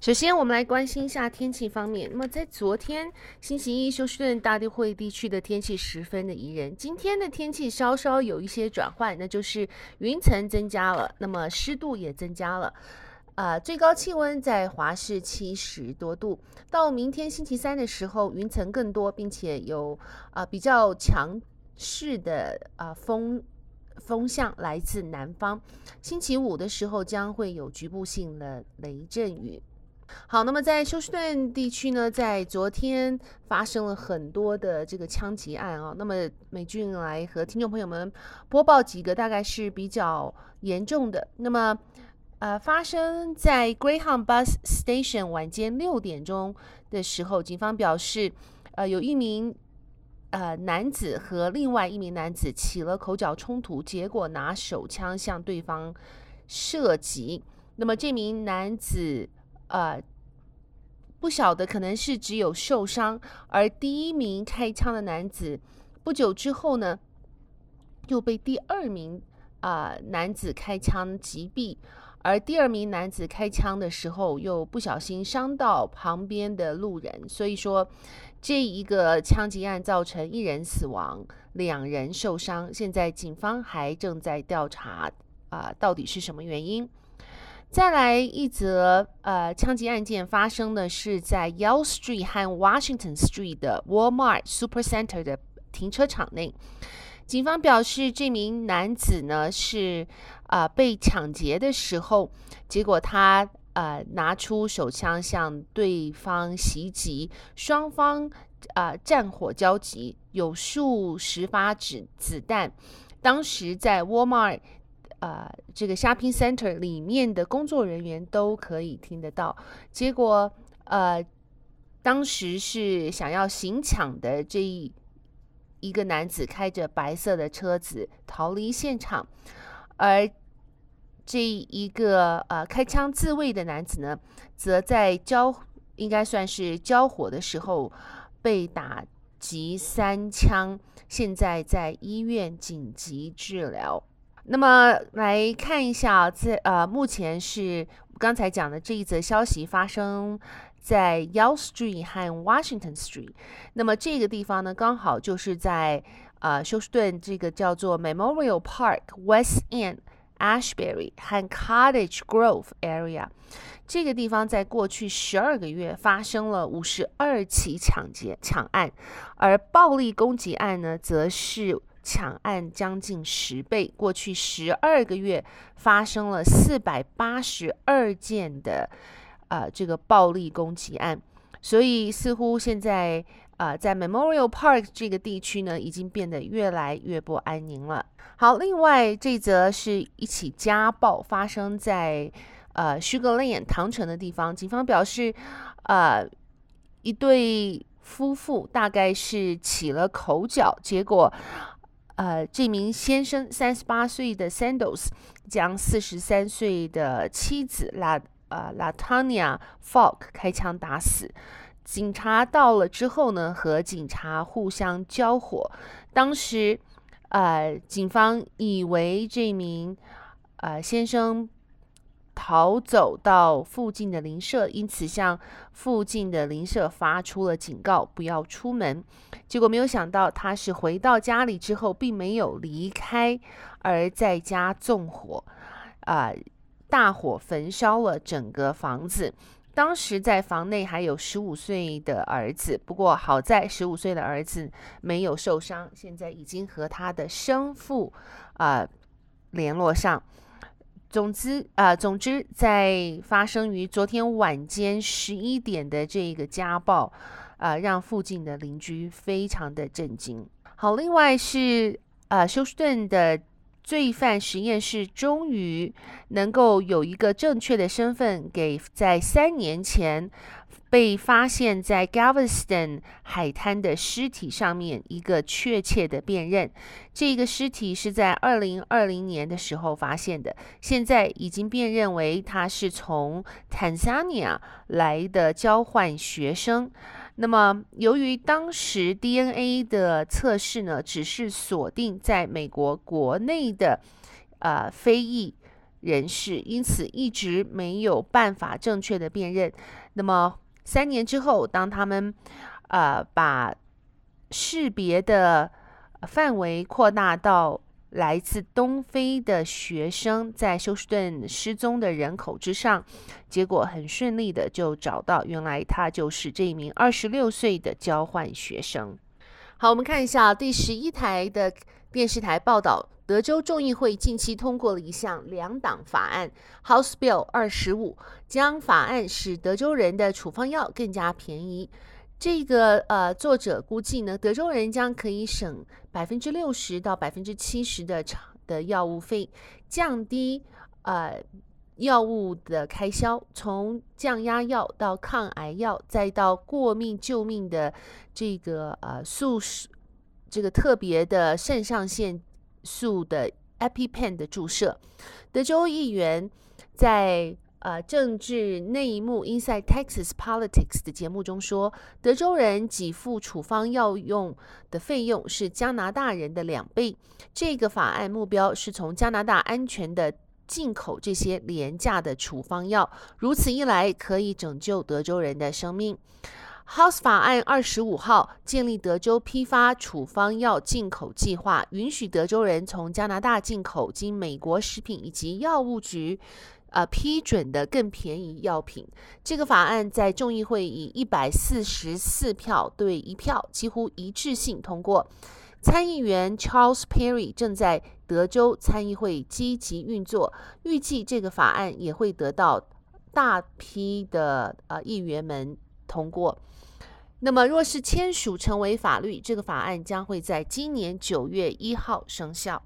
首先，我们来关心一下天气方面。那么，在昨天星期一，休斯顿大都会地区的天气十分的宜人。今天的天气稍稍有一些转换，那就是云层增加了，那么湿度也增加了。呃，最高气温在华氏七十多度。到明天星期三的时候，云层更多，并且有啊、比较强势的啊、风风向来自南方。星期五的时候将会有局部性的雷阵雨。好，那么在休斯顿地区呢，在昨天发生了很多的这个枪击案啊。那么美俊来和听众朋友们播报几个大概是比较严重的。那么。呃，发生在 Greyhound Bus Station 晚间六点钟的时候，警方表示，呃，有一名呃男子和另外一名男子起了口角冲突，结果拿手枪向对方射击。那么这名男子呃不晓得可能是只有受伤，而第一名开枪的男子不久之后呢，又被第二名啊、男子开枪击毙。而第二名男子开枪的时候，又不小心伤到旁边的路人，所以说这一个枪击案造成一人死亡，两人受伤。现在警方还正在调查啊、到底是什么原因？再来一则呃枪击案件发生的是在 Yell Street 和 Washington Street 的 Walmart Supercenter 的停车场内。警方表示，这名男子呢是啊、呃、被抢劫的时候，结果他呃拿出手枪向对方袭击，双方啊、呃、战火交集，有数十发子子弹。当时在 Walmart、呃、这个 Shopping Center 里面的工作人员都可以听得到。结果呃当时是想要行抢的这一。一个男子开着白色的车子逃离现场，而这一个呃开枪自卫的男子呢，则在交应该算是交火的时候被打击三枪，现在在医院紧急治疗。那么来看一下，在呃目前是刚才讲的这一则消息发生。在 Yell Street 和 Washington Street，那么这个地方呢，刚好就是在呃休斯顿这个叫做 Memorial Park、West End、Ashbury 和 Cottage Grove area。这个地方在过去十二个月发生了五十二起抢劫抢案，而暴力攻击案呢，则是抢案将近十倍。过去十二个月发生了四百八十二件的。呃，这个暴力攻击案，所以似乎现在、呃，在 Memorial Park 这个地区呢，已经变得越来越不安宁了。好，另外这则是一起家暴发生在呃 Sugar Land 糖城的地方，警方表示，呃，一对夫妇大概是起了口角，结果呃，这名先生三十八岁的 Sandals 将四十三岁的妻子拉。呃，Latanya Falk 开枪打死。警察到了之后呢，和警察互相交火。当时，呃，警方以为这名呃先生逃走到附近的邻舍，因此向附近的邻舍发出了警告，不要出门。结果没有想到，他是回到家里之后，并没有离开，而在家纵火，啊、呃。大火焚烧了整个房子，当时在房内还有十五岁的儿子，不过好在十五岁的儿子没有受伤，现在已经和他的生父啊、联络上。总之啊、总之在发生于昨天晚间十一点的这个家暴啊、让附近的邻居非常的震惊。好，另外是啊、休斯顿的。罪犯实验室终于能够有一个正确的身份，给在三年前被发现在 Galveston 海滩的尸体上面一个确切的辨认。这个尸体是在二零二零年的时候发现的，现在已经辨认为他是从 Tanzania 来的交换学生。那么，由于当时 DNA 的测试呢，只是锁定在美国国内的呃非裔人士，因此一直没有办法正确的辨认。那么三年之后，当他们呃把识别的范围扩大到来自东非的学生在休斯顿失踪的人口之上，结果很顺利的就找到，原来他就是这一名二十六岁的交换学生。好，我们看一下第十一台的电视台报道，德州众议会近期通过了一项两党法案 House Bill 二十五，将法案使德州人的处方药更加便宜。这个呃，作者估计呢，德州人将可以省百分之六十到百分之七十的的药物费，降低呃药物的开销，从降压药到抗癌药，再到过命救命的这个呃素这个特别的肾上腺素的 EpiPen 的注射，德州议员在。呃，政治内幕 Inside Texas Politics 的节目中说，德州人给付处方药用的费用是加拿大人的两倍。这个法案目标是从加拿大安全的进口这些廉价的处方药，如此一来可以拯救德州人的生命。House 法案二十五号建立德州批发处方药进口计划，允许德州人从加拿大进口经美国食品以及药物局。呃，批准的更便宜药品，这个法案在众议会以一百四十四票对一票，几乎一致性通过。参议员 Charles Perry 正在德州参议会积极运作，预计这个法案也会得到大批的呃议员们通过。那么，若是签署成为法律，这个法案将会在今年九月一号生效。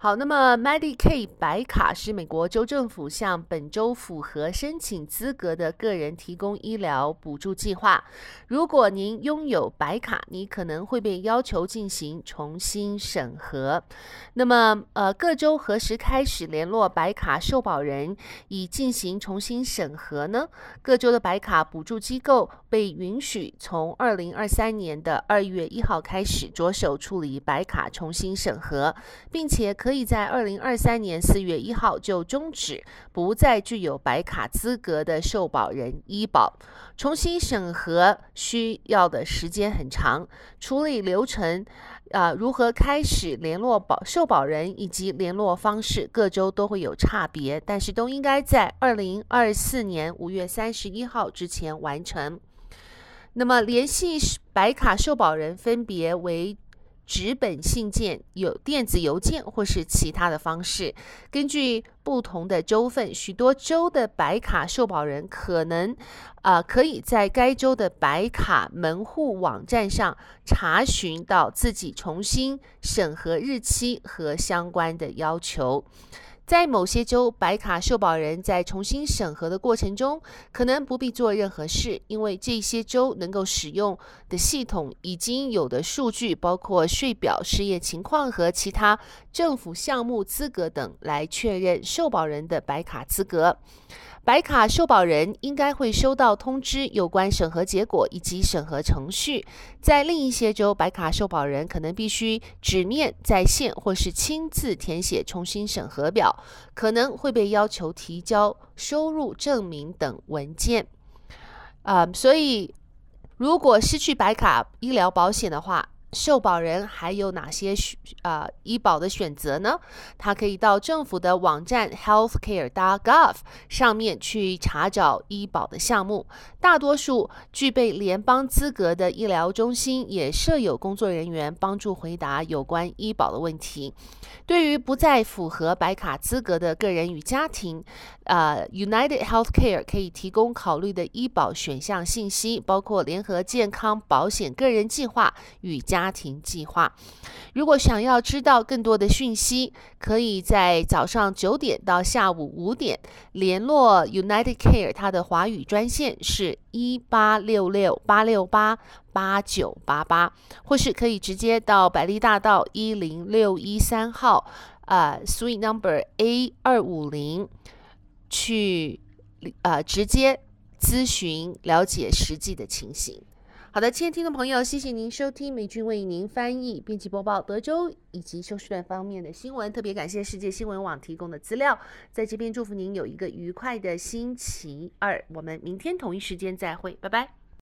好，那么 Medicaid 白卡是美国州政府向本州符合申请资格的个人提供医疗补助计划。如果您拥有白卡，你可能会被要求进行重新审核。那么，呃，各州何时开始联络白卡受保人以进行重新审核呢？各州的白卡补助机构被允许从二零二三年的二月一号开始着手处理白卡重新审核，并且可。可以在二零二三年四月一号就终止不再具有白卡资格的受保人医保重新审核，需要的时间很长，处理流程，啊、呃，如何开始联络保受保人以及联络方式，各州都会有差别，但是都应该在二零二四年五月三十一号之前完成。那么联系白卡受保人分别为。纸本信件、有电子邮件或是其他的方式，根据不同的州份，许多州的白卡受保人可能，啊、呃，可以在该州的白卡门户网站上查询到自己重新审核日期和相关的要求。在某些州，白卡受保人在重新审核的过程中，可能不必做任何事，因为这些州能够使用的系统已经有的数据，包括税表、失业情况和其他政府项目资格等，来确认受保人的白卡资格。白卡受保人应该会收到通知，有关审核结果以及审核程序。在另一些州，白卡受保人可能必须纸面在线或是亲自填写重新审核表，可能会被要求提交收入证明等文件。啊、所以如果失去白卡医疗保险的话，受保人还有哪些选啊医保的选择呢？他可以到政府的网站 healthcare.gov 上面去查找医保的项目。大多数具备联邦资格的医疗中心也设有工作人员帮助回答有关医保的问题。对于不再符合白卡资格的个人与家庭，呃，United Healthcare 可以提供考虑的医保选项信息，包括联合健康保险个人计划与家。家庭计划。如果想要知道更多的讯息，可以在早上九点到下午五点联络 United Care，它的华语专线是一八六六八六八八九八八，或是可以直接到百利大道一零六一三号，呃，Suite Number A 二五零去，呃，直接咨询了解实际的情形。好的，亲爱的听众朋友，谢谢您收听美军为您翻译、编辑播报德州以及休斯顿方面的新闻。特别感谢世界新闻网提供的资料，在这边祝福您有一个愉快的星期二。我们明天同一时间再会，拜拜。